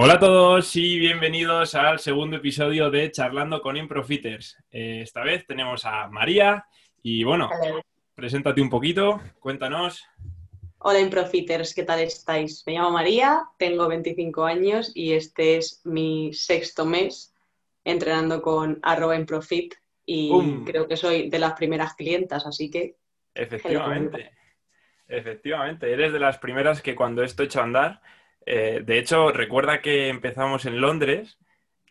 Hola a todos y bienvenidos al segundo episodio de Charlando con Improfiters. Eh, esta vez tenemos a María y bueno, Hola. preséntate un poquito, cuéntanos. Hola Improfiters, ¿qué tal estáis? Me llamo María, tengo 25 años y este es mi sexto mes entrenando con arroba Improfit y ¡Bum! creo que soy de las primeras clientas, así que Efectivamente, efectivamente, eres de las primeras que cuando esto echó a andar, eh, de hecho, recuerda que empezamos en Londres,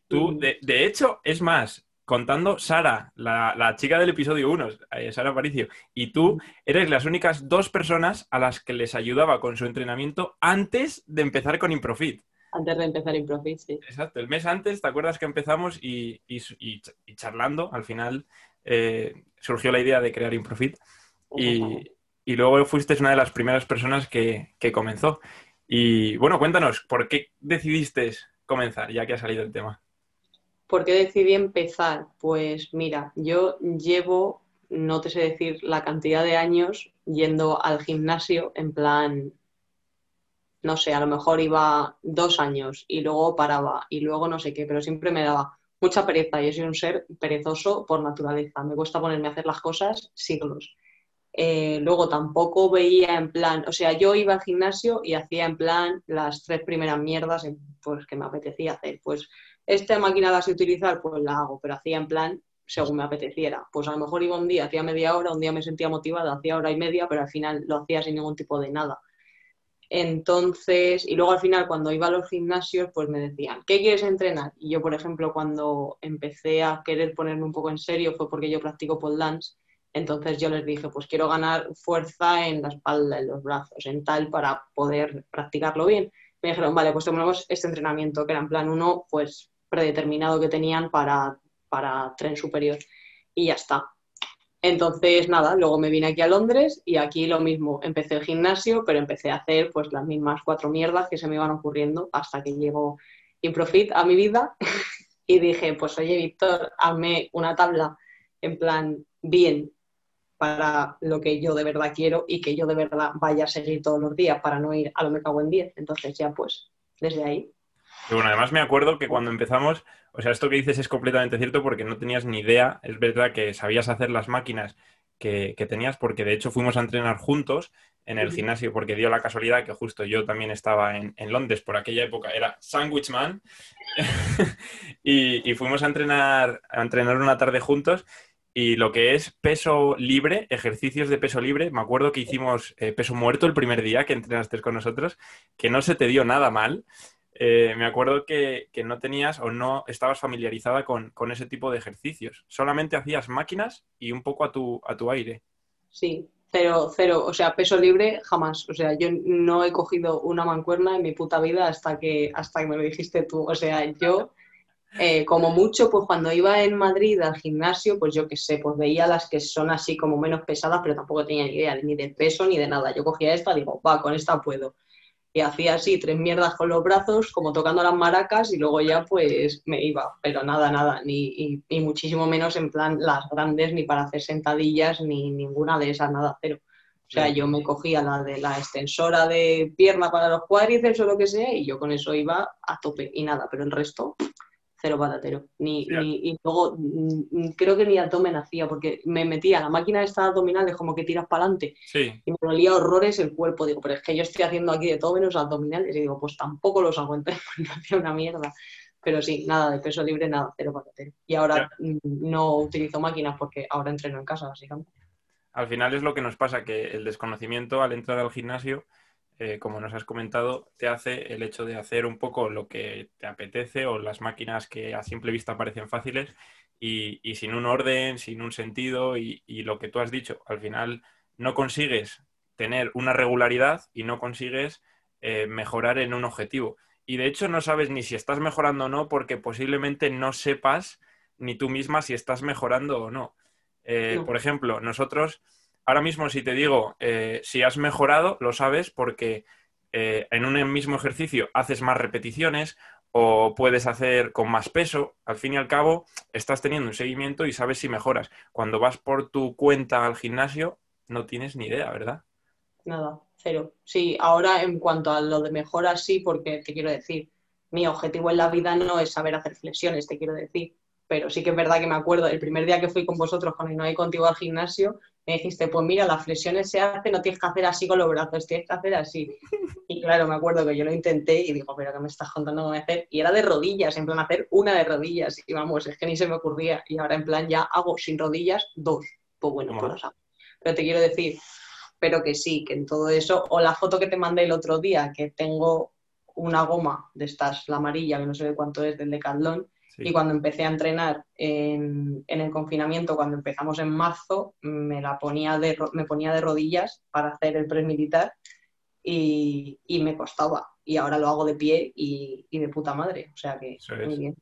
tú, de, de hecho, es más, contando Sara, la, la chica del episodio 1, eh, Sara Aparicio, y tú eres las únicas dos personas a las que les ayudaba con su entrenamiento antes de empezar con Improfit. antes de empezar Improfit, sí. Exacto, el mes antes, ¿te acuerdas que empezamos y, y- y- y charlando, al final eh, surgió la idea de crear Improfit y, y luego fuiste una de las primeras personas que, que comenzó. Y bueno, cuéntanos, ¿por qué decidiste comenzar, ya que ha salido el tema? ¿Por qué decidí empezar? Pues mira, yo llevo, no te sé decir la cantidad de años yendo al gimnasio en plan, no sé, a lo mejor iba dos años y luego paraba y luego no sé qué, pero siempre me daba mucha pereza. Yo soy un ser perezoso por naturaleza. Me cuesta ponerme a hacer las cosas siglos. Eh, luego tampoco veía en plan, o sea, yo iba al gimnasio y hacía en plan las tres primeras mierdas pues, que me apetecía hacer. Pues esta máquina la sé utilizar, pues la hago, pero hacía en plan según me apeteciera. Pues a lo mejor iba un día, hacía media hora, un día me sentía motivada, hacía hora y media, pero al final lo hacía sin ningún tipo de nada. Entonces, y luego al final cuando iba a los gimnasios, pues me decían, ¿qué quieres entrenar? Y yo, por ejemplo, cuando empecé a querer ponerme un poco en serio fue porque yo practico pole dance. Entonces yo les dije, pues quiero ganar fuerza en la espalda, en los brazos, en tal, para poder practicarlo bien. Me dijeron, vale, pues tomemos este entrenamiento, que era en plan uno, pues predeterminado que tenían para, para tren superior. Y ya está. Entonces, nada, luego me vine aquí a Londres y aquí lo mismo. Empecé el gimnasio, pero empecé a hacer pues las mismas cuatro mierdas que se me iban ocurriendo hasta que llegó Improfit a mi vida y dije, pues oye, Víctor, hazme una tabla en plan bien para lo que yo de verdad quiero y que yo de verdad vaya a seguir todos los días para no ir a lo me cago en 10. Entonces ya pues, desde ahí. Y bueno, además me acuerdo que cuando empezamos, o sea, esto que dices es completamente cierto porque no tenías ni idea, es verdad que sabías hacer las máquinas que, que tenías porque de hecho fuimos a entrenar juntos en el gimnasio porque dio la casualidad que justo yo también estaba en, en Londres por aquella época, era Sandwich Man y, y fuimos a entrenar, a entrenar una tarde juntos y lo que es peso libre, ejercicios de peso libre, me acuerdo que hicimos eh, peso muerto el primer día que entrenaste con nosotros, que no se te dio nada mal. Eh, me acuerdo que, que no tenías o no estabas familiarizada con, con ese tipo de ejercicios. Solamente hacías máquinas y un poco a tu, a tu aire. Sí, cero, cero, o sea, peso libre jamás. O sea, yo no he cogido una mancuerna en mi puta vida hasta que, hasta que me lo dijiste tú. O sea, yo, eh, como mucho, pues cuando iba en Madrid al gimnasio, pues yo qué sé, pues veía las que son así como menos pesadas, pero tampoco tenía ni idea ni de peso ni de nada. Yo cogía esta, digo, va, con esta puedo. Y hacía así tres mierdas con los brazos, como tocando las maracas, y luego ya pues me iba. Pero nada, nada, ni, y, y muchísimo menos en plan las grandes, ni para hacer sentadillas, ni ninguna de esas, nada, cero. O sea, yo me cogía la de la extensora de pierna para los cuádriceps o lo que sea, y yo con eso iba a tope y nada, pero el resto, cero patatero. Ni, y luego mm, mm, creo que ni abdomen hacía, porque me metía la máquina esta abdominal, es como que tiras para adelante, Sí, y me dolía horrores el cuerpo. Digo, pero es que yo estoy haciendo aquí de todo menos abdominales, y digo, pues tampoco los aguanté, porque hacía una mierda. Pero sí, nada de peso libre, nada, cero patatero. Y ahora mm, no utilizo máquinas porque ahora entreno en casa, básicamente. al final es lo que nos pasa, que el desconocimiento al entrar al gimnasio, eh, como nos has comentado, te hace el hecho de hacer un poco lo que te apetece o las máquinas que a simple vista parecen fáciles y, y sin un orden, sin un sentido y, y lo que tú has dicho, al final no consigues tener una regularidad y no consigues eh, mejorar en un objetivo. Y de hecho no sabes ni si estás mejorando o no porque posiblemente no sepas ni tú misma si estás mejorando o no. Eh, No. Por ejemplo, nosotros, ahora mismo si te digo eh, si has mejorado, lo sabes porque eh, en un mismo ejercicio haces más repeticiones o puedes hacer con más peso. Al fin y al cabo, estás teniendo un seguimiento y sabes si mejoras. Cuando vas por tu cuenta al gimnasio, no tienes ni idea, ¿verdad? Nada, cero. Sí, ahora en cuanto a lo de mejora, sí, porque te quiero decir, mi objetivo en la vida no es saber hacer flexiones, te quiero decir. Pero sí que es verdad que me acuerdo, el primer día que fui con vosotros, cuando no hay contigo al gimnasio, me dijiste, pues mira, las flexiones se hacen, no tienes que hacer así con los brazos, tienes que hacer así. Y claro, me acuerdo que yo lo intenté y digo, pero ¿qué me estás contando cómo hacer? Y era de rodillas, en plan hacer una de rodillas. Y vamos, es que ni se me ocurría. Y ahora en plan ya hago sin rodillas dos. Pues bueno, pues hago. Pero te quiero decir, pero que sí, que en todo eso, o la foto que te mandé el otro día, que tengo una goma de estas, la amarilla, que no sé de cuánto es, del Decathlon, y cuando empecé a entrenar en, el confinamiento, cuando empezamos en marzo, me, la ponía de, me ponía de rodillas para hacer el press militar y, me costaba. Y ahora lo hago de pie y, de puta madre. O sea que muy bien.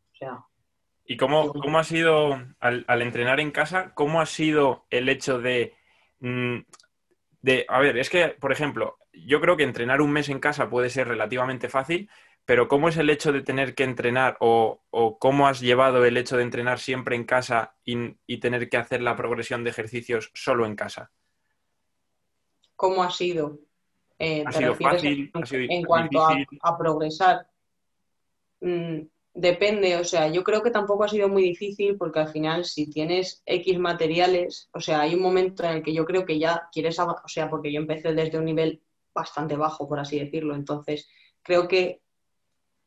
¿Y cómo, cómo, ha sido, al, entrenar en casa, cómo ha sido el hecho de, mm, de, a ver, es que, por ejemplo, yo creo que entrenar un mes en casa puede ser relativamente fácil, pero ¿cómo es el hecho de tener que entrenar o, cómo has llevado el hecho de entrenar siempre en casa y, tener que hacer la progresión de ejercicios solo en casa? ¿Cómo ha sido? Eh, ¿Ha sido fácil? En, cuanto a, progresar, mm, depende, o sea, yo creo que tampoco ha sido muy difícil porque al final si tienes X materiales, o sea, hay un momento en el que yo creo que ya quieres, o sea, porque yo empecé desde un nivel bastante bajo, por así decirlo, entonces creo que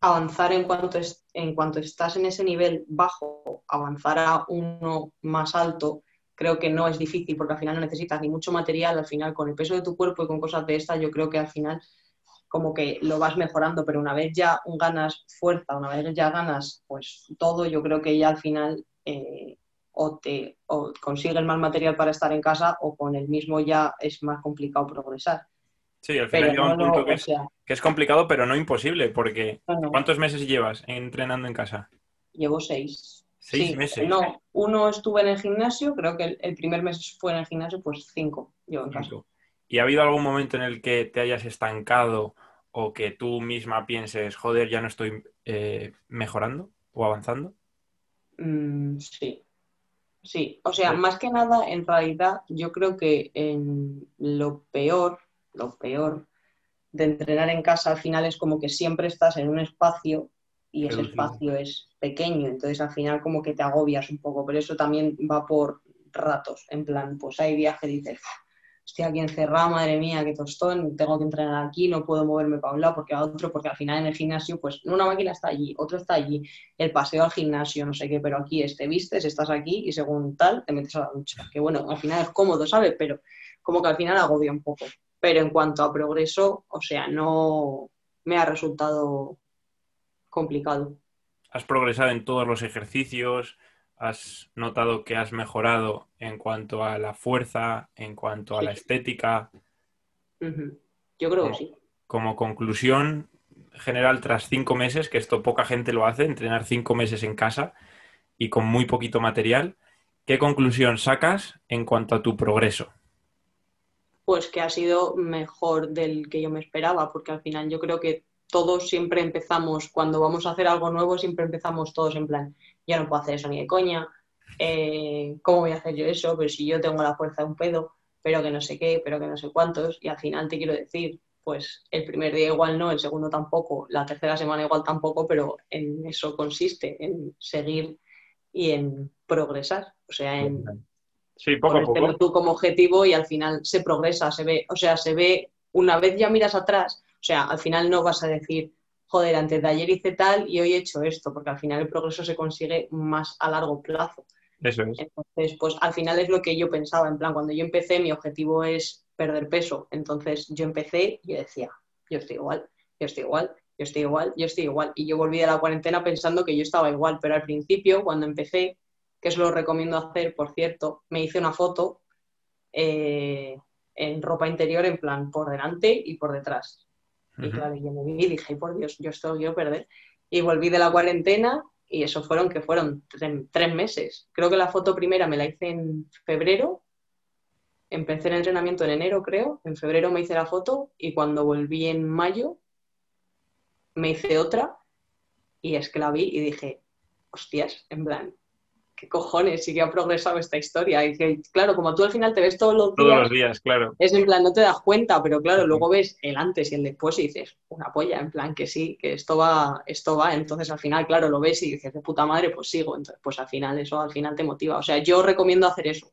avanzar en cuanto, en cuanto estás en ese nivel bajo, avanzar a uno más alto, creo que no es difícil porque al final no necesitas ni mucho material, al final con el peso de tu cuerpo y con cosas de estas, yo creo que al final como que lo vas mejorando, pero una vez ya ganas fuerza, una vez ya ganas pues todo, yo creo que ya al final eh, o te o consigues más material para estar en casa o con el mismo ya es más complicado progresar. Sí, al final llega un punto que, es, complicado, pero no imposible, porque ¿cuántos meses llevas entrenando en casa? Llevo seis. ¿Seis meses? No, uno estuve en el gimnasio, creo que el, primer mes fue en el gimnasio, pues cinco yo en casa. ¿Y ha habido algún momento en el que te hayas estancado o que tú misma pienses, joder, ya no estoy eh, mejorando o avanzando? Mm, sí, sí. O sea, más que nada, en realidad, yo creo que en lo peor lo peor de entrenar en casa al final es como que siempre estás en un espacio y ese espacio es pequeño, entonces al final como que te agobias un poco, pero eso también va por ratos, en plan, pues hay que dices, estoy aquí encerrado, madre mía, qué tostón, tengo que entrenar aquí, no puedo moverme para un lado porque a otro, porque al final en el gimnasio, pues una máquina está allí, otro está allí, el paseo al gimnasio, no sé qué, pero aquí este vistes, estás aquí y según tal te metes a la ducha, que bueno, al final es cómodo, ¿sabes? Pero como que al final agobia un poco pero en cuanto a progreso, o sea, no me ha resultado complicado. ¿Has progresado en todos los ejercicios? ¿Has notado que has mejorado en cuanto a la fuerza, en cuanto a la estética? Yo creo que sí. Como conclusión general, tras cinco meses, que esto poca gente lo hace, entrenar cinco meses en casa y con muy poquito material, ¿qué conclusión sacas en cuanto a tu progreso? Pues que ha sido mejor del que yo me esperaba, porque al final yo creo que todos siempre empezamos, cuando vamos a hacer algo nuevo, siempre empezamos todos en plan, ya no puedo hacer eso ni de coña, eh, ¿cómo voy a hacer yo eso? Pero si yo tengo la fuerza de un pedo, pero que no sé qué, pero que no sé cuántos, y al final te quiero decir, pues el primer día igual no, el segundo tampoco, la tercera semana igual tampoco, pero en eso consiste, en seguir y en progresar, o sea, en Sí, poco a poco. tú como objetivo y al final se progresa, se ve, o sea, se ve, una vez ya miras atrás, o sea, al final no vas a decir, joder, antes de ayer hice tal y hoy he hecho esto, porque al final el progreso se consigue más a largo plazo. Eso es. Entonces, pues al final es lo que yo pensaba, en plan, cuando yo empecé mi objetivo es perder peso, entonces yo empecé y decía, yo estoy igual, yo estoy igual, yo estoy igual, yo estoy igual. Y yo volví a la cuarentena pensando que yo estaba igual, pero al principio, cuando empecé, que eso lo recomiendo hacer, por cierto, me hice una foto eh, en ropa interior, en plan por delante y por detrás. Y claro, yo me vi y dije, por Dios, yo esto quiero perder. Y volví de la cuarentena y eso fueron que fueron tres, meses. Creo que la foto primera me la hice en febrero. Empecé el entrenamiento en enero, creo. En febrero me hice la foto y cuando volví en mayo me hice otra y es que la vi y dije, hostias, en plan, ¿qué cojones? Sí que ha progresado esta historia. Y que, claro, como tú al final te ves todos los días. Todos los días, claro. Es en plan, no te das cuenta, pero claro, luego ves el antes y el después y dices, una polla, en plan que sí, que esto va, esto va. Entonces al final, claro, lo ves y dices, de puta madre, pues sigo. Entonces, pues al final eso al final te motiva. O sea, yo recomiendo hacer eso.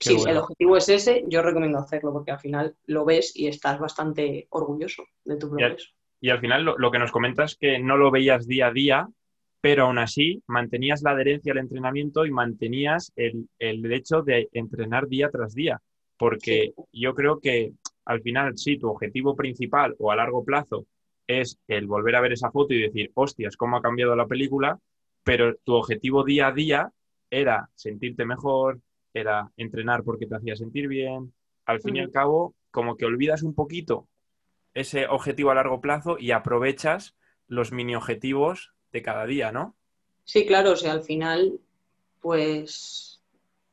si el objetivo es ese, yo recomiendo hacerlo porque al final lo ves y estás bastante orgulloso de tu progreso. Y al, final lo, lo que nos comentas es que no lo veías día a día, pero aún así mantenías la adherencia al entrenamiento y mantenías el, el hecho de entrenar día tras día, porque yo creo que al final sí, tu objetivo principal o a largo plazo es el volver a ver esa foto y decir, hostias, cómo ha cambiado la película, pero tu objetivo día a día era sentirte mejor, era entrenar porque te hacía sentir bien. Al fin y al cabo, como que olvidas un poquito ese objetivo a largo plazo y aprovechas los mini objetivos de cada día, ¿no? Sí, claro, o sea, al final, pues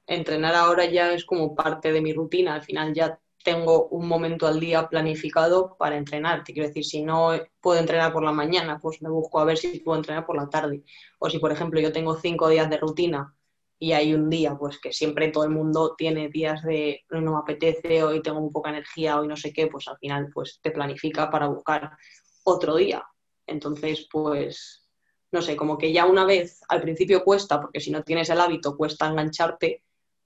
entrenar ahora ya es como parte de mi rutina, al final ya tengo un momento al día planificado para entrenar. Te quiero decir, si no puedo entrenar por la mañana, pues me busco a ver si puedo entrenar por la tarde. O si, por ejemplo, yo tengo cinco días de rutina y hay un día, pues que siempre todo el mundo tiene días de no me apetece, hoy tengo poca energía, hoy no sé qué, pues al final pues te planifica para buscar otro día. Entonces, pues no sé, como que ya una vez al principio cuesta, porque si no tienes el hábito cuesta engancharte,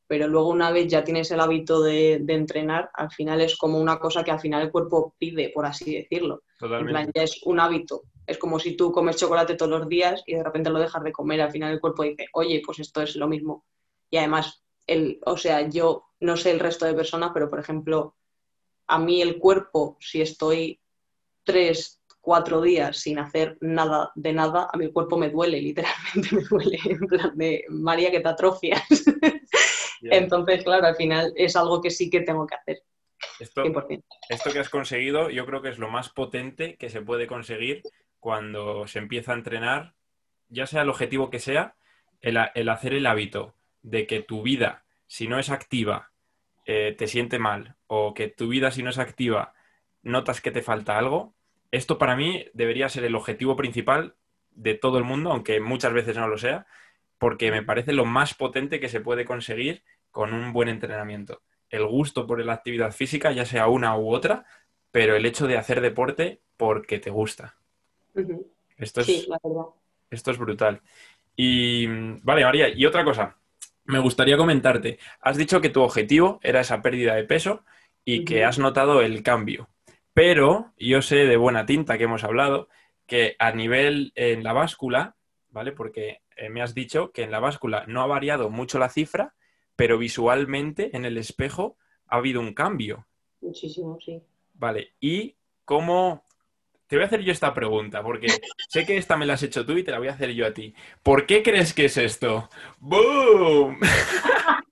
pero luego una vez ya tienes el hábito de, entrenar, al final es como una cosa que al final el cuerpo pide, por así decirlo. En plan, ya es un hábito. Es como si tú comes chocolate todos los días y de repente lo dejas de comer, al final el cuerpo dice, oye, pues esto es lo mismo. Y además, el, o sea, yo no sé el resto de personas, pero por ejemplo, a mí el cuerpo, si estoy tres, cuatro días sin hacer nada de nada, a mi cuerpo me duele, literalmente me duele, en plan de María que te atrofias. Entonces, claro, al final es algo que sí que tengo que hacer. Esto, esto que has conseguido, yo creo que es lo más potente que se puede conseguir cuando se empieza a entrenar, ya sea el objetivo que sea, el, hacer el hábito de que tu vida, si no es activa, eh, te siente mal, o que tu vida, si no es activa, notas que te falta algo, esto para mí debería ser el objetivo principal de todo el mundo, aunque muchas veces no lo sea, porque me parece lo más potente que se puede conseguir con un buen entrenamiento. El gusto por la actividad física, ya sea una u otra, pero el hecho de hacer deporte porque te gusta. esto, es, esto es brutal. Y vale, María, y otra cosa, me gustaría comentarte, has dicho que tu objetivo era esa pérdida de peso y que has notado el cambio. Pero yo sé de buena tinta que hemos hablado que a nivel en la báscula, ¿vale? Porque eh, me has dicho que en la báscula no ha variado mucho la cifra, pero visualmente en el espejo ha habido un cambio. Muchísimo, sí. Vale, ¿y cómo... Te voy a hacer yo esta pregunta, porque sé que esta me la has hecho tú y te la voy a hacer yo a ti. ¿Por qué crees que es esto? ¡Boom!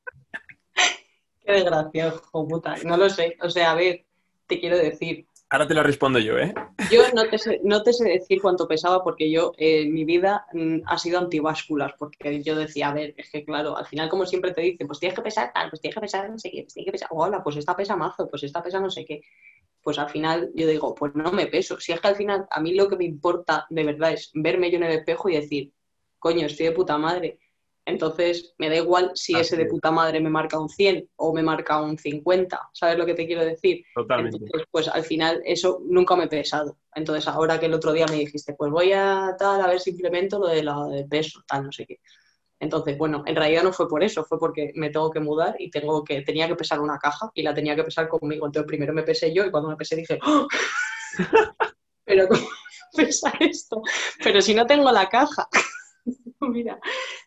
Qué desgracia, hijo puta. No lo sé. O sea, a ver, te quiero decir, Ahora te lo respondo yo, ¿eh? Yo no te sé, no te sé decir cuánto pesaba porque yo, eh, mi vida mm, ha sido antivásculas, porque yo decía, a ver, es que claro, al final como siempre te dicen, pues tienes que pesar tal, pues tienes que pesar no sé qué, pues tienes que pesar, hola, pues esta pesa mazo, pues esta pesa no sé qué. Pues al final yo digo, pues no me peso. Si es que al final a mí lo que me importa de verdad es verme yo en el espejo y decir, coño, estoy de puta madre. Entonces, me da igual si ese de puta madre me marca un 100 o me marca un 50, ¿sabes lo que te quiero decir? Totalmente. Entonces, pues al final eso nunca me he pesado. Entonces, ahora que el otro día me dijiste, pues voy a tal, a ver si implemento lo de la de peso, tal, no sé qué. Entonces, bueno, en realidad no fue por eso, fue porque me tengo que mudar y tengo que, tenía que pesar una caja y la tenía que pesar conmigo. Entonces, primero me pesé yo y cuando me pesé dije, ¡Oh! pero ¿cómo pesa esto? Pero si no tengo la caja. mira,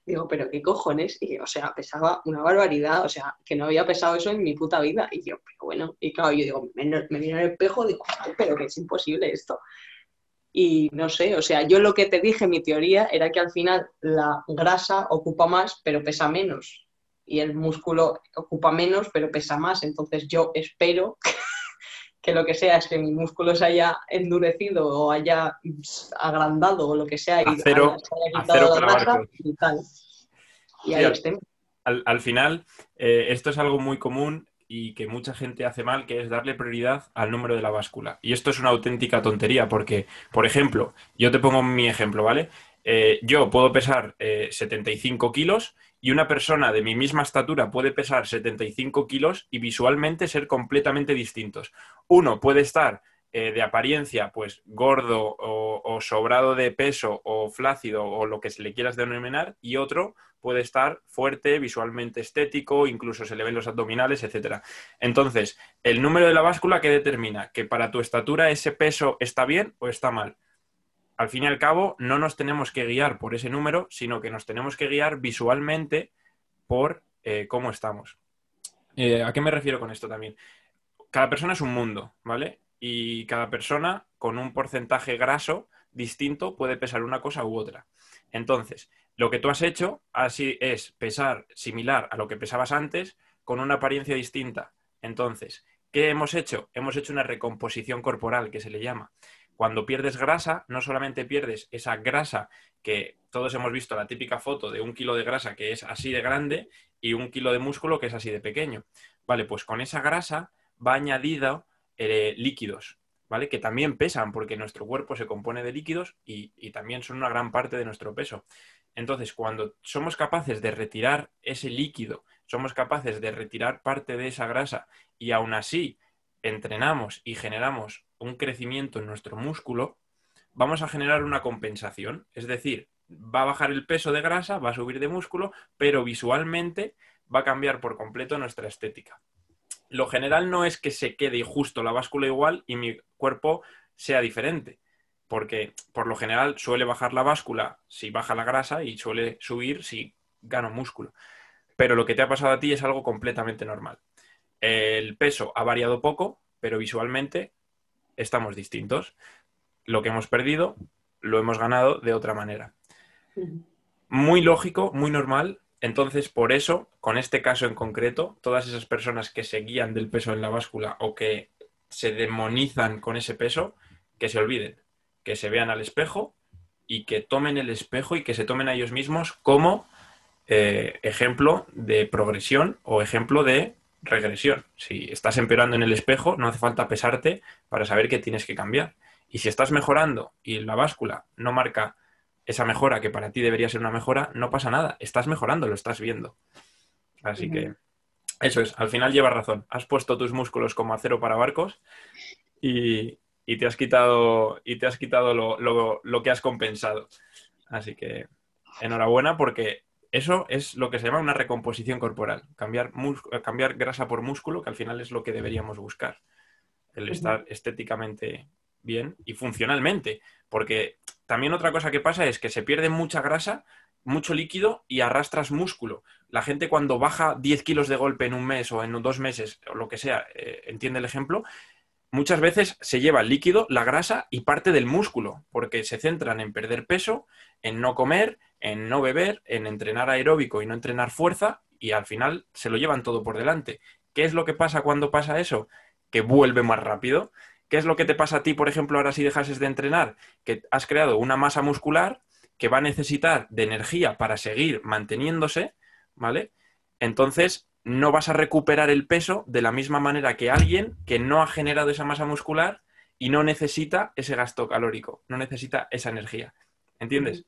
digo, pero qué cojones, y o sea, pesaba una barbaridad, o sea, que no había pesado eso en mi puta vida, y yo, pero bueno, y claro, yo digo, me, me en el espejo, digo, pero que es imposible esto. Y no sé, o sea, yo lo que te dije, mi teoría, era que al final la grasa ocupa más, pero pesa menos. Y el músculo ocupa menos, pero pesa más. Entonces yo espero que lo que sea es que mi músculo se haya endurecido o haya agrandado o lo que sea y acero, haya quitado la grasa y tal. Y ahí al, al, al, final, eh, esto es algo muy común y que mucha gente hace mal, que es darle prioridad al número de la báscula. Y esto es una auténtica tontería porque, por ejemplo, yo te pongo mi ejemplo, ¿vale? eh, yo puedo pesar 75 kilos y una persona de mi misma estatura puede pesar 75 kilos y visualmente ser completamente distintos. Uno puede estar eh, de apariencia, pues gordo o, sobrado de peso o flácido o lo que se le quieras denominar, y otro puede estar fuerte, visualmente estético, incluso se le ven los abdominales, etc. Entonces, el número de la báscula, ¿qué determina? Que para tu estatura ese peso está bien o está mal. Al fin y al cabo, no nos tenemos que guiar por ese número, sino que nos tenemos que guiar visualmente por eh, cómo estamos. Eh, ¿A qué me refiero con esto también? Cada persona es un mundo, ¿vale? y cada persona con un porcentaje graso distinto puede pesar una cosa u otra. Entonces, lo que tú has hecho así es pesar similar a lo que pesabas antes con una apariencia distinta. Entonces, ¿qué hemos hecho? Hemos hecho una recomposición corporal que se le llama. Cuando pierdes grasa, no solamente pierdes esa grasa que todos hemos visto la típica foto de un kilo de grasa que es así de grande y un kilo de músculo que es así de pequeño. Vale, pues con esa grasa va añadido eh, líquidos, ¿vale? Que también pesan porque nuestro cuerpo se compone de líquidos y, también son una gran parte de nuestro peso. Entonces, cuando somos capaces de retirar ese líquido, somos capaces de retirar parte de esa grasa y aún así entrenamos y generamos un crecimiento en nuestro músculo, vamos a generar una compensación. Es decir, va a bajar el peso de grasa, va a subir de músculo, pero visualmente va a cambiar por completo nuestra estética lo general no es que se quede justo la báscula igual y mi cuerpo sea diferente, porque por lo general suele bajar la báscula si baja la grasa y suele subir si gano músculo. Pero lo que te ha pasado a ti es algo completamente normal. El peso ha variado poco, pero visualmente estamos distintos. Lo que hemos perdido lo hemos ganado de otra manera. Muy lógico, muy normal, entonces, por eso, con este caso en concreto, todas esas personas que se guían del peso en la báscula o que se demonizan con ese peso, que se olviden, que se vean al espejo y que tomen el espejo y que se tomen a ellos mismos como eh, ejemplo de progresión o ejemplo de regresión. Si estás empeorando en el espejo, no hace falta pesarte para saber que tienes que cambiar. Y si estás mejorando y la báscula no marca esa mejora que para ti debería ser una mejora, no pasa nada, estás mejorando, lo estás viendo. Así que eso es, al final llevas razón. Has puesto tus músculos como acero para barcos y, te has quitado, y te has quitado lo, que has compensado. Así que enhorabuena porque eso es lo que se llama una recomposición corporal, cambiar, cambiar grasa por músculo, que al final es lo que deberíamos buscar, el estar estéticamente bien y funcionalmente, porque también otra cosa que pasa es que se pierde mucha grasa, mucho líquido y arrastras músculo. La gente cuando baja 10 kilos de golpe en un mes o en dos meses o lo que sea, eh, entiende el ejemplo, muchas veces se lleva el líquido, la grasa y parte del músculo, porque se centran en perder peso, en no comer, en no beber, en entrenar aeróbico y no entrenar fuerza y al final se lo llevan todo por delante. ¿Qué es lo que pasa cuando pasa eso? Que vuelve más rápido ¿Qué es lo que te pasa a ti, por ejemplo, ahora si dejases de entrenar? Que has creado una masa muscular que va a necesitar de energía para seguir manteniéndose, ¿vale? Entonces, no vas a recuperar el peso de la misma manera que alguien que no ha generado esa masa muscular y no necesita ese gasto calórico, no necesita esa energía. ¿Entiendes?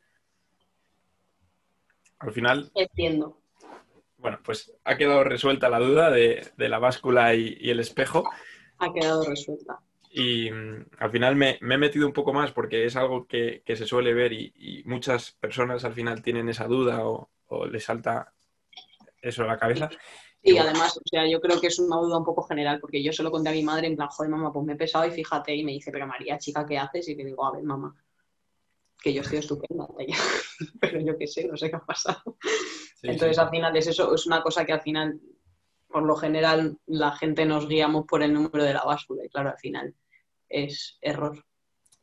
Al final. Entiendo. Bueno, pues ha quedado resuelta la duda de, la báscula y, y el espejo. Ha quedado resuelta. Y mm, al final me, he metido un poco más porque es algo que, se suele ver y, muchas personas al final tienen esa duda o, les salta eso a la cabeza. Y además, o sea, yo creo que es una duda un poco general, porque yo se lo conté a mi madre en plan, joder, mamá, pues me he pesado y fíjate, y me dice, pero María, chica, ¿qué haces? Y le digo, a ver, mamá, que yo estoy estupenda, pero yo qué sé, no sé qué ha pasado. Entonces, al final es eso, es una cosa que al final, por lo general, la gente nos guiamos por el número de la báscula, y claro, al final es error.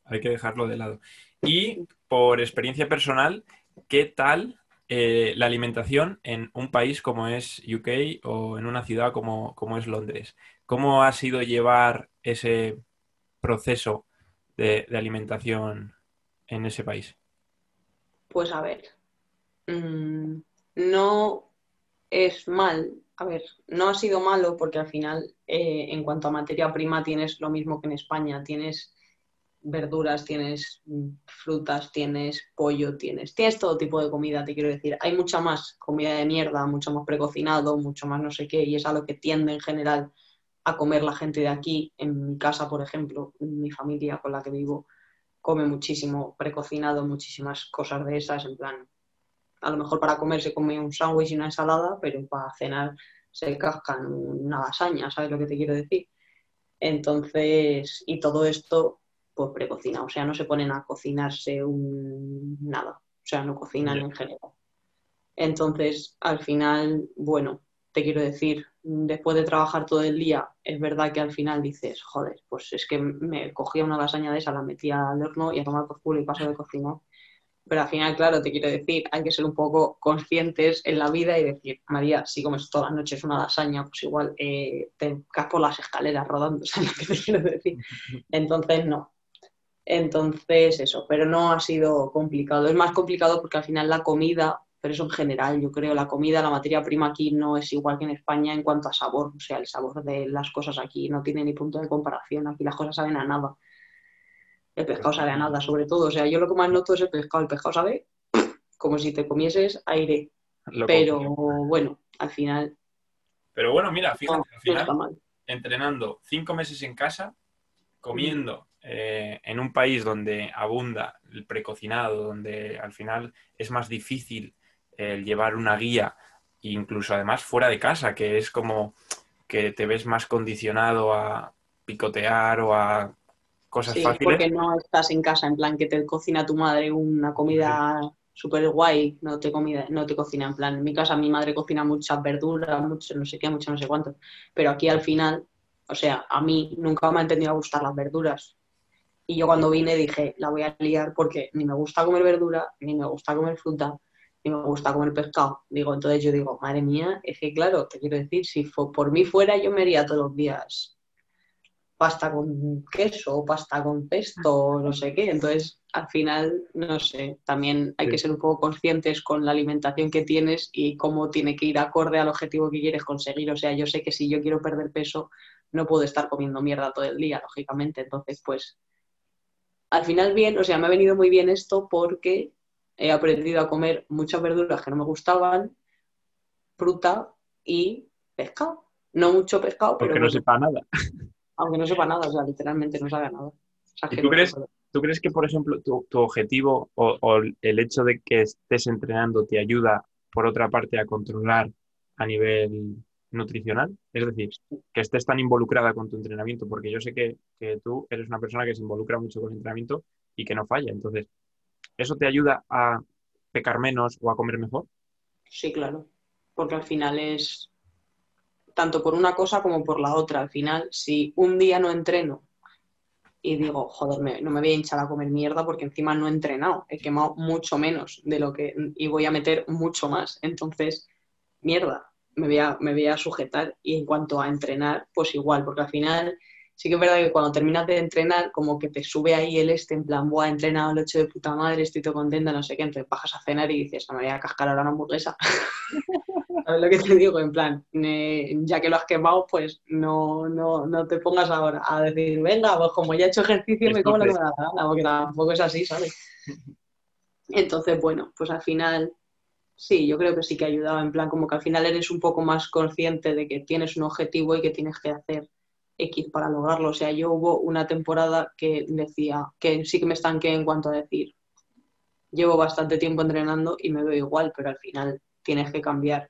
Hay que dejarlo de lado. Y por experiencia personal, ¿qué tal eh, la alimentación en un país como es UK o en una ciudad como, es Londres? ¿Cómo ha sido llevar ese proceso de, alimentación en ese país? Pues a ver, mm, no es mal a ver, no ha sido malo porque al final, eh, en cuanto a materia prima, tienes lo mismo que en España. Tienes verduras, tienes mm, frutas, tienes pollo, tienes, tienes todo tipo de comida, te quiero decir. Hay mucha más comida de mierda, mucho más precocinado, mucho más no sé qué, y es a lo que tiende en general a comer la gente de aquí. En mi casa, por ejemplo, mi familia con la que vivo, come muchísimo precocinado, muchísimas cosas de esas, en plan, a lo mejor para comer se come un sándwich y una ensalada, pero para cenar se cascan una lasaña, ¿sabes lo que te quiero decir? Entonces, y todo esto, pues precocinado, o sea, no se ponen a cocinarse un nada, o sea, no cocinan en general. Entonces, al final, bueno, te quiero decir, después de trabajar todo el día, es verdad que al final dices, joder, pues es que me cogía una lasaña de esa, la metía al horno y a tomar por culo y paso de cocinar. Pero al final, claro, te quiero decir, hay que ser un poco conscientes en la vida y decir, María, si comes todas las noches una lasaña, pues igual eh, te caes por las escaleras rodando, ¿sabes lo que te quiero decir? Entonces, no. Entonces, eso, pero no ha sido complicado. Es más complicado porque al final la comida pero eso en general, yo creo, la comida, la materia prima aquí no es igual que en España en cuanto a sabor, o sea, el sabor de las cosas aquí no tiene ni punto de comparación, aquí las cosas saben a nada. El pescado sabe a nada, sobre todo, o sea, yo lo que más noto es el pescado, el pescado sabe como si te comieses aire, pero bueno, al final... Pero bueno, mira, fíjate, al final, entrenando cinco meses en casa, comiendo eh, en un país donde abunda el precocinado, donde al final es más difícil el llevar una guía, incluso además fuera de casa, que es como que te ves más condicionado a picotear o a cosas sí, fáciles. Porque no estás en casa, en plan que te cocina tu madre una comida súper guay, no te, comida, no te cocina, en plan, en mi casa mi madre cocina muchas verduras, mucho no sé qué, mucho no sé cuánto, pero aquí al final, o sea, a mí nunca me ha entendido a gustar las verduras. Y yo cuando vine dije, la voy a liar porque ni me gusta comer verdura, ni me gusta comer fruta, y me gusta comer pescado. Digo, entonces yo digo, madre mía, es que claro, te quiero decir, si por mí fuera yo me haría todos los días pasta con queso, pasta con pesto, no sé qué. Entonces, al final, no sé, también hay que ser un poco conscientes con la alimentación que tienes y cómo tiene que ir acorde al objetivo que quieres conseguir. O sea, yo sé que si yo quiero perder peso, no puedo estar comiendo mierda todo el día, lógicamente. Entonces, pues, al final bien, o sea, me ha venido muy bien esto porque he aprendido a comer muchas verduras que no me gustaban, fruta y pescado. No mucho pescado, pero... Aunque no sepa nada. Aunque no sepa nada, o sea, literalmente no sabe nada. tú, crees, tú, crees, que, por ejemplo, tu, objetivo o, el hecho de que estés entrenando te ayuda, por otra parte, a controlar a nivel nutricional? Es decir, que estés tan involucrada con tu entrenamiento, porque yo sé que, que, tú eres una persona que se involucra mucho con el entrenamiento y que no falla. Entonces, ¿Eso te ayuda a pecar menos o a comer mejor? Sí, claro, porque al final es tanto por una cosa como por la otra. Al final, si un día no entreno y digo, joder, no me voy a hinchar a comer mierda porque encima no he entrenado, he quemado mucho menos de lo que y voy a meter mucho más. Entonces, mierda, me voy a, me voy a sujetar. Y en cuanto a entrenar, pues igual, porque al final sí que es verdad que cuando terminas de entrenar, como que te sube ahí el este, en plan, buah, he entrenado el hecho de puta madre, estoy todo contenta, no sé qué, entonces bajas a cenar y dices, no me voy a cascar ahora una hamburguesa. ¿Sabes lo que te digo? En plan, ya que lo has quemado, pues no, no, no te pongas ahora a decir, venga, pues como ya he hecho ejercicio, me como lo que me da gana, porque tampoco es así, ¿sabes? Entonces, bueno, pues al final sí, yo creo que sí que ha ayudado, en plan, como que al final eres un poco más consciente de que tienes un objetivo y que tienes que hacer X para lograrlo. O sea, yo hubo una temporada que decía que sí que me estanqué en cuanto a decir, llevo bastante tiempo entrenando y me veo igual, pero al final tienes que cambiar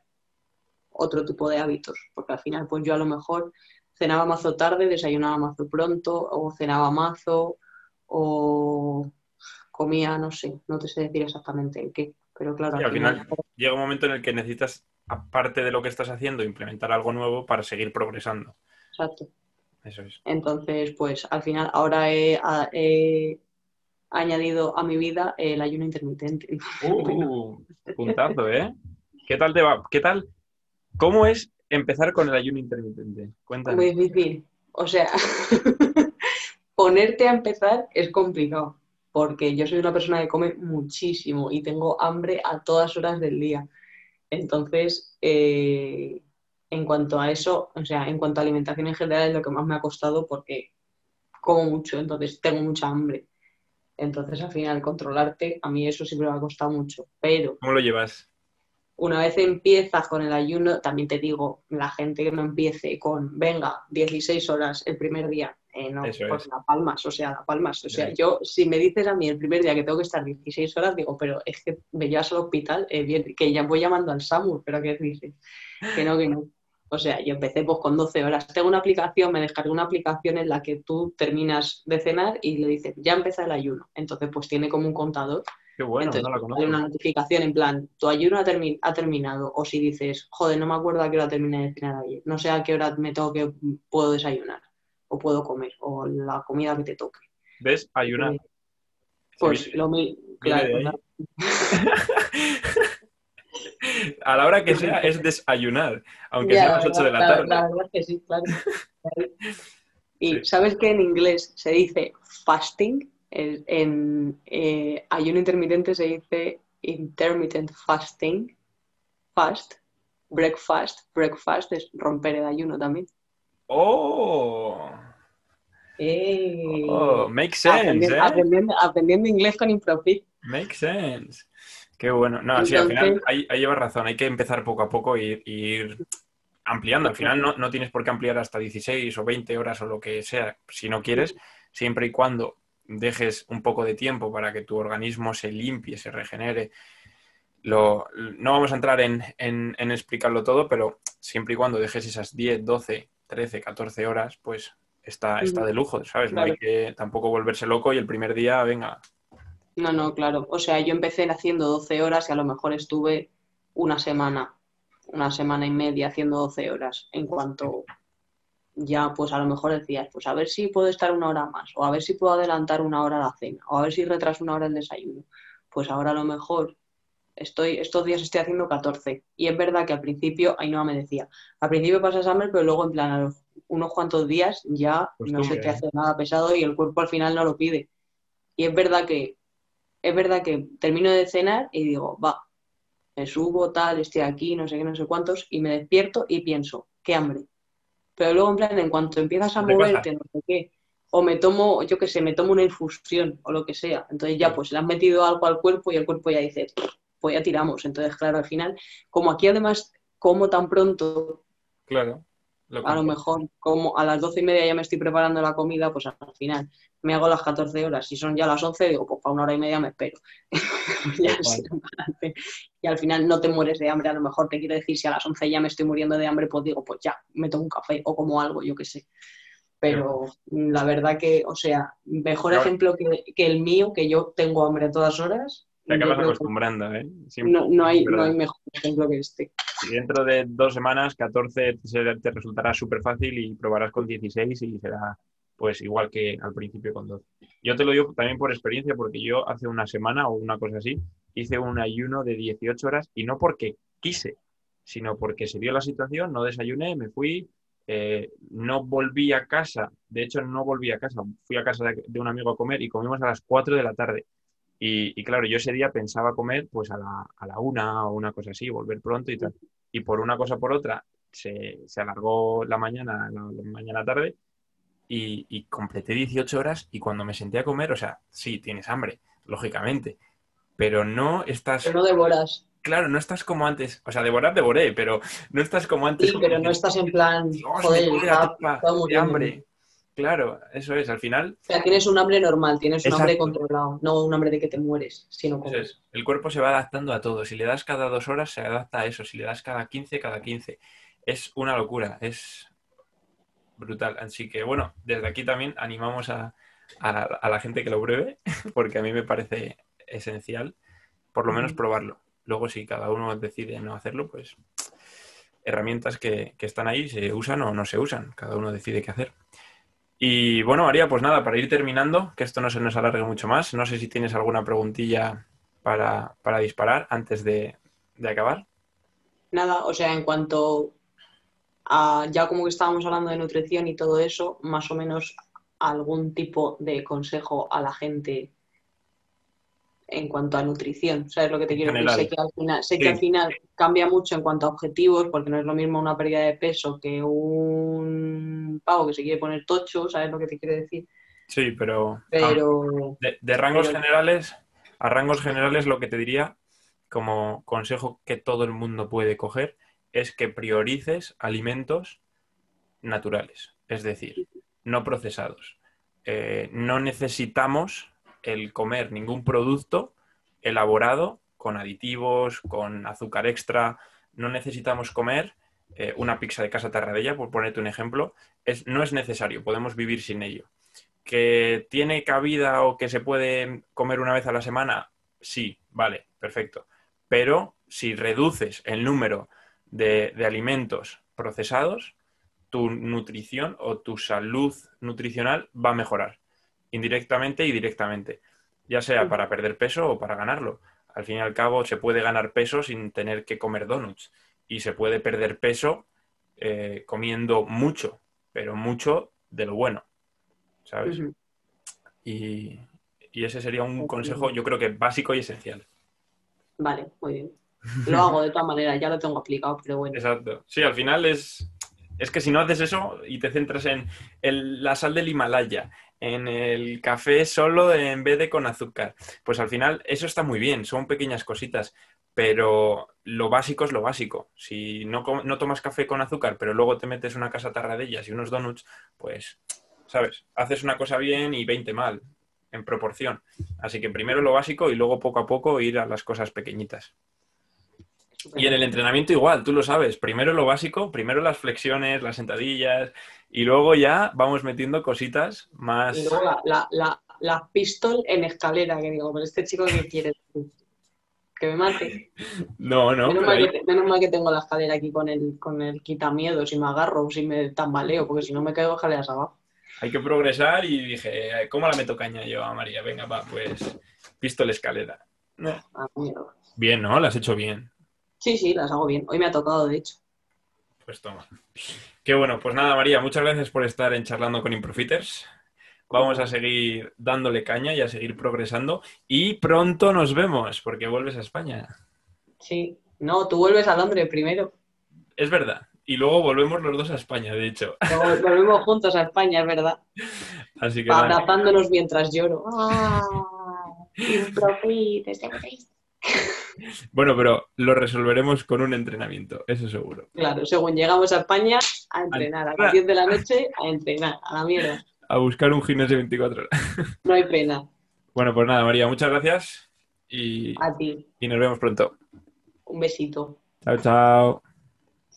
otro tipo de hábitos, porque al final pues yo a lo mejor cenaba mazo tarde, desayunaba mazo pronto, o cenaba mazo, o comía, no sé, no te sé decir exactamente el qué, pero claro. al, final llega un momento en el que necesitas, aparte de lo que estás haciendo, implementar algo nuevo para seguir progresando. Exacto. Entonces, pues al final ahora he, añadido a mi vida el ayuno intermitente. Uh, puntazo, ¿eh? ¿Qué tal te va? ¿Qué tal? ¿Cómo es empezar con el ayuno intermitente? Cuéntame. Muy difícil. O sea, ponerte a empezar es complicado, porque yo soy una persona que come muchísimo y tengo hambre a todas horas del día. Entonces, eh, en cuanto a eso, o sea, en cuanto a alimentación en general es lo que más me ha costado porque como mucho, entonces tengo mucha hambre. Entonces, al final, controlarte, a mí eso siempre me ha costado mucho. Pero. ¿Cómo lo llevas? Una vez empiezas con el ayuno, también te digo, la gente que no empiece con, venga, 16 horas el primer día, eh, no, pues la palmas, o sea, la palmas. O sea, yo, si me dices a mí el primer día que tengo que estar 16 horas, digo, pero es que me llevas al hospital, eh, que ya voy llamando al SAMUR, pero ¿qué dices? Que no, que no. O sea, yo empecé pues con 12 horas. Tengo una aplicación, me descargué una aplicación en la que tú terminas de cenar y le dices, ya empieza el ayuno. Entonces, pues tiene como un contador. Qué bueno, Entonces, no la conozco. Hay una notificación en plan, tu ayuno ha, ha, terminado. O si dices, joder, no me acuerdo a qué hora terminé de cenar ayer. No sé a qué hora me tengo que puedo desayunar o puedo comer o la comida que te toque. ¿Ves? Eh, pues lo mismo. Claro, a la hora que sea es desayunar, aunque sea a las 8 de la, tarde. La, verdad que sí, claro. y sabes que en inglés se dice fasting, en eh, ayuno intermitente se dice intermittent fasting, fast, breakfast, breakfast es romper el ayuno también. ¡Oh! Eh, oh, makes sense. Aprendiendo, ¿eh? aprendiendo, aprendiendo inglés con Improfit. Makes sense. Qué bueno. No, Entonces, sí, al final ahí, ahí, llevas razón. Hay que empezar poco a poco y ir ampliando. Al final no, no, tienes por qué ampliar hasta 16 o 20 horas o lo que sea, si no quieres, siempre y cuando dejes un poco de tiempo para que tu organismo se limpie, se regenere. Lo, no vamos a entrar en, en, en, explicarlo todo, pero siempre y cuando dejes esas 10, 12, 13, 14 horas, pues está, está de lujo, ¿sabes? Claro. No hay que tampoco volverse loco y el primer día, venga, no, no, claro. O sea, yo empecé haciendo 12 horas y a lo mejor estuve una semana, una semana y media haciendo 12 horas. En cuanto ya, pues a lo mejor decías, pues a ver si puedo estar una hora más, o a ver si puedo adelantar una hora la cena, o a ver si retraso una hora el desayuno. Pues ahora a lo mejor estoy, estos días estoy haciendo 14. Y es verdad que al principio, ahí no me decía, al principio pasas hambre, pero luego en plan a los unos cuantos días ya Pues no se te hace nada pesado y el cuerpo al final no lo pide. Y es verdad que es verdad que termino de cenar y digo, va, me subo, tal, estoy aquí, no sé qué, no sé cuántos, y me despierto y pienso, qué hambre. Pero luego, en plan, en cuanto empiezas a moverte, no sé qué, o me tomo, yo qué sé, me tomo una infusión o lo que sea, entonces ya pues le has metido algo al cuerpo y el cuerpo ya dice, pues ya tiramos. Entonces, claro, al final, como aquí además como tan pronto, claro. Lo a lo mejor como a las doce y media ya me estoy preparando la comida, pues al final me hago las 14 horas. Si son ya las 11, digo, pues para una hora y media me espero. y al final no te mueres de hambre. A lo mejor te quiero decir, si a las 11 ya me estoy muriendo de hambre, pues digo, pues ya, me tomo un café o como algo, yo qué sé. Pero la verdad que, o sea, mejor Claro. ejemplo que, que el mío, que yo tengo hambre a todas horas. Te acabas acostumbrando, ¿eh? Siempre, no, no, hay, no hay mejor ejemplo que este. Y dentro de dos semanas, 14 se- te resultará súper fácil y probarás con 16 y será pues igual que al principio con 12. Yo te lo digo también por experiencia porque yo hace una semana o una cosa así hice un ayuno de 18 horas y no porque quise, sino porque se dio la situación, no desayuné, me fui, eh, no volví a casa, de hecho no volví a casa, fui a casa de, de un amigo a comer y comimos a las 4 de la tarde. Y, y claro, yo ese día pensaba comer pues a la, a la una o una cosa así, volver pronto y tal. Y por una cosa por otra se, se alargó la mañana, la, la mañana tarde y, y completé 18 horas y cuando me senté a comer, o sea, sí, tienes hambre, lógicamente, pero no estás, Pero no devoras. claro, no estás como antes, o sea, devorar devoré, pero no estás como antes. Sí, pero no estás en plan, joder, me está- está hambre. Claro, eso es, al final O sea, tienes un hambre normal, tienes un Exacto. hambre controlado, no un hambre de que te mueres, sino como... Es. El cuerpo se va adaptando a todo. Si le das cada dos horas, se adapta a eso. Si le das cada 15, cada 15. Es una locura. Es brutal. Así que, bueno, desde aquí también animamos a, a- a la gente que lo pruebe, porque a mí me parece esencial, por lo menos probarlo. Luego, si cada uno decide no hacerlo, pues herramientas que, que están ahí se usan o no se usan. Cada uno decide qué hacer. Y bueno, María, pues nada, para ir terminando, que esto no se nos alargue mucho más, no sé si tienes alguna preguntilla para, para disparar antes de, de acabar. Nada, o sea, en cuanto a, ya como que estábamos hablando de nutrición y todo eso, más o menos algún tipo de consejo a la gente en cuanto a nutrición, ¿sabes lo que te quiero decir? Sé que al final, sé Sí. que al final cambia mucho en cuanto a objetivos, porque no es lo mismo una pérdida de peso que un pavo que se quiere poner tocho, ¿sabes lo que te quiero decir? Sí, pero, Pero de, de rangos pero- generales, a rangos generales lo que te diría, como consejo que todo el mundo puede coger, es que priorices alimentos naturales, es decir, no procesados. Eh, no necesitamos el comer ningún producto elaborado con aditivos, con azúcar extra. No necesitamos comer eh, una pizza de casa Tarradella, por ponerte un ejemplo. Es, no es necesario, podemos vivir sin ello. ¿Que tiene cabida o que se puede comer una vez a la semana? Sí, vale, perfecto. Pero si reduces el número de, de alimentos procesados, tu nutrición o tu salud nutricional va a mejorar, indirectamente y directamente, ya sea para perder peso o para ganarlo. Al fin y al cabo, se puede ganar peso sin tener que comer donuts y se puede perder peso eh, comiendo mucho, pero mucho de lo bueno, ¿sabes? Y, y ese sería un consejo, yo creo que básico y esencial. Vale, muy bien. Lo hago de todas maneras, ya lo tengo aplicado, pero bueno. Exacto. Sí, al final es, es que si no haces eso y te centras en el- la sal del Himalaya, en el café solo en vez de con azúcar, pues al final eso está muy bien, son pequeñas cositas, pero lo básico es lo básico. Si no, no tomas café con azúcar, pero luego te metes una casa tarradellas y unos donuts, pues, ¿sabes? Haces una cosa bien y 20 mal, en proporción. Así que primero lo básico y luego poco a poco ir a las cosas pequeñitas. Y en el entrenamiento igual, tú lo sabes, primero lo básico, primero las flexiones, las sentadillas y luego ya vamos metiendo cositas más... Y luego la, la, la, la pistol en escalera, que digo, pero este chico que quiere que me mate. No, no, menos, pero mal ahí- que, menos mal que tengo la escalera aquí con el, con el quitamiedo, si me agarro, si me tambaleo, porque si no me caigo escaleras abajo. hay que progresar y dije, ¿cómo la meto caña yo a María? Venga, va, pues pistol escalera. Eh, Ah. Bien, ¿no? La has hecho bien. Sí, sí, las hago bien. Hoy me ha tocado, de hecho. Pues toma. Qué bueno, pues nada, María, muchas gracias por estar en charlando con Improfiters. Vamos a seguir dándole caña y a seguir progresando. Y pronto nos vemos, porque vuelves a España. Sí. No, tú vuelves a Londres primero. Es verdad. Y luego volvemos los dos a España, de hecho. Luego volvemos juntos a España, es verdad. Así que mientras lloro. Ah, Improfit, país. Bueno, pero lo resolveremos con un entrenamiento, eso seguro. Claro, según llegamos a España, a entrenar. A las 10 de la noche, a entrenar. A la mierda. A buscar un gimnasio 24 horas. No hay pena. Bueno, pues nada, María, muchas gracias y, A ti. y nos vemos pronto. Un besito. Chao, chao.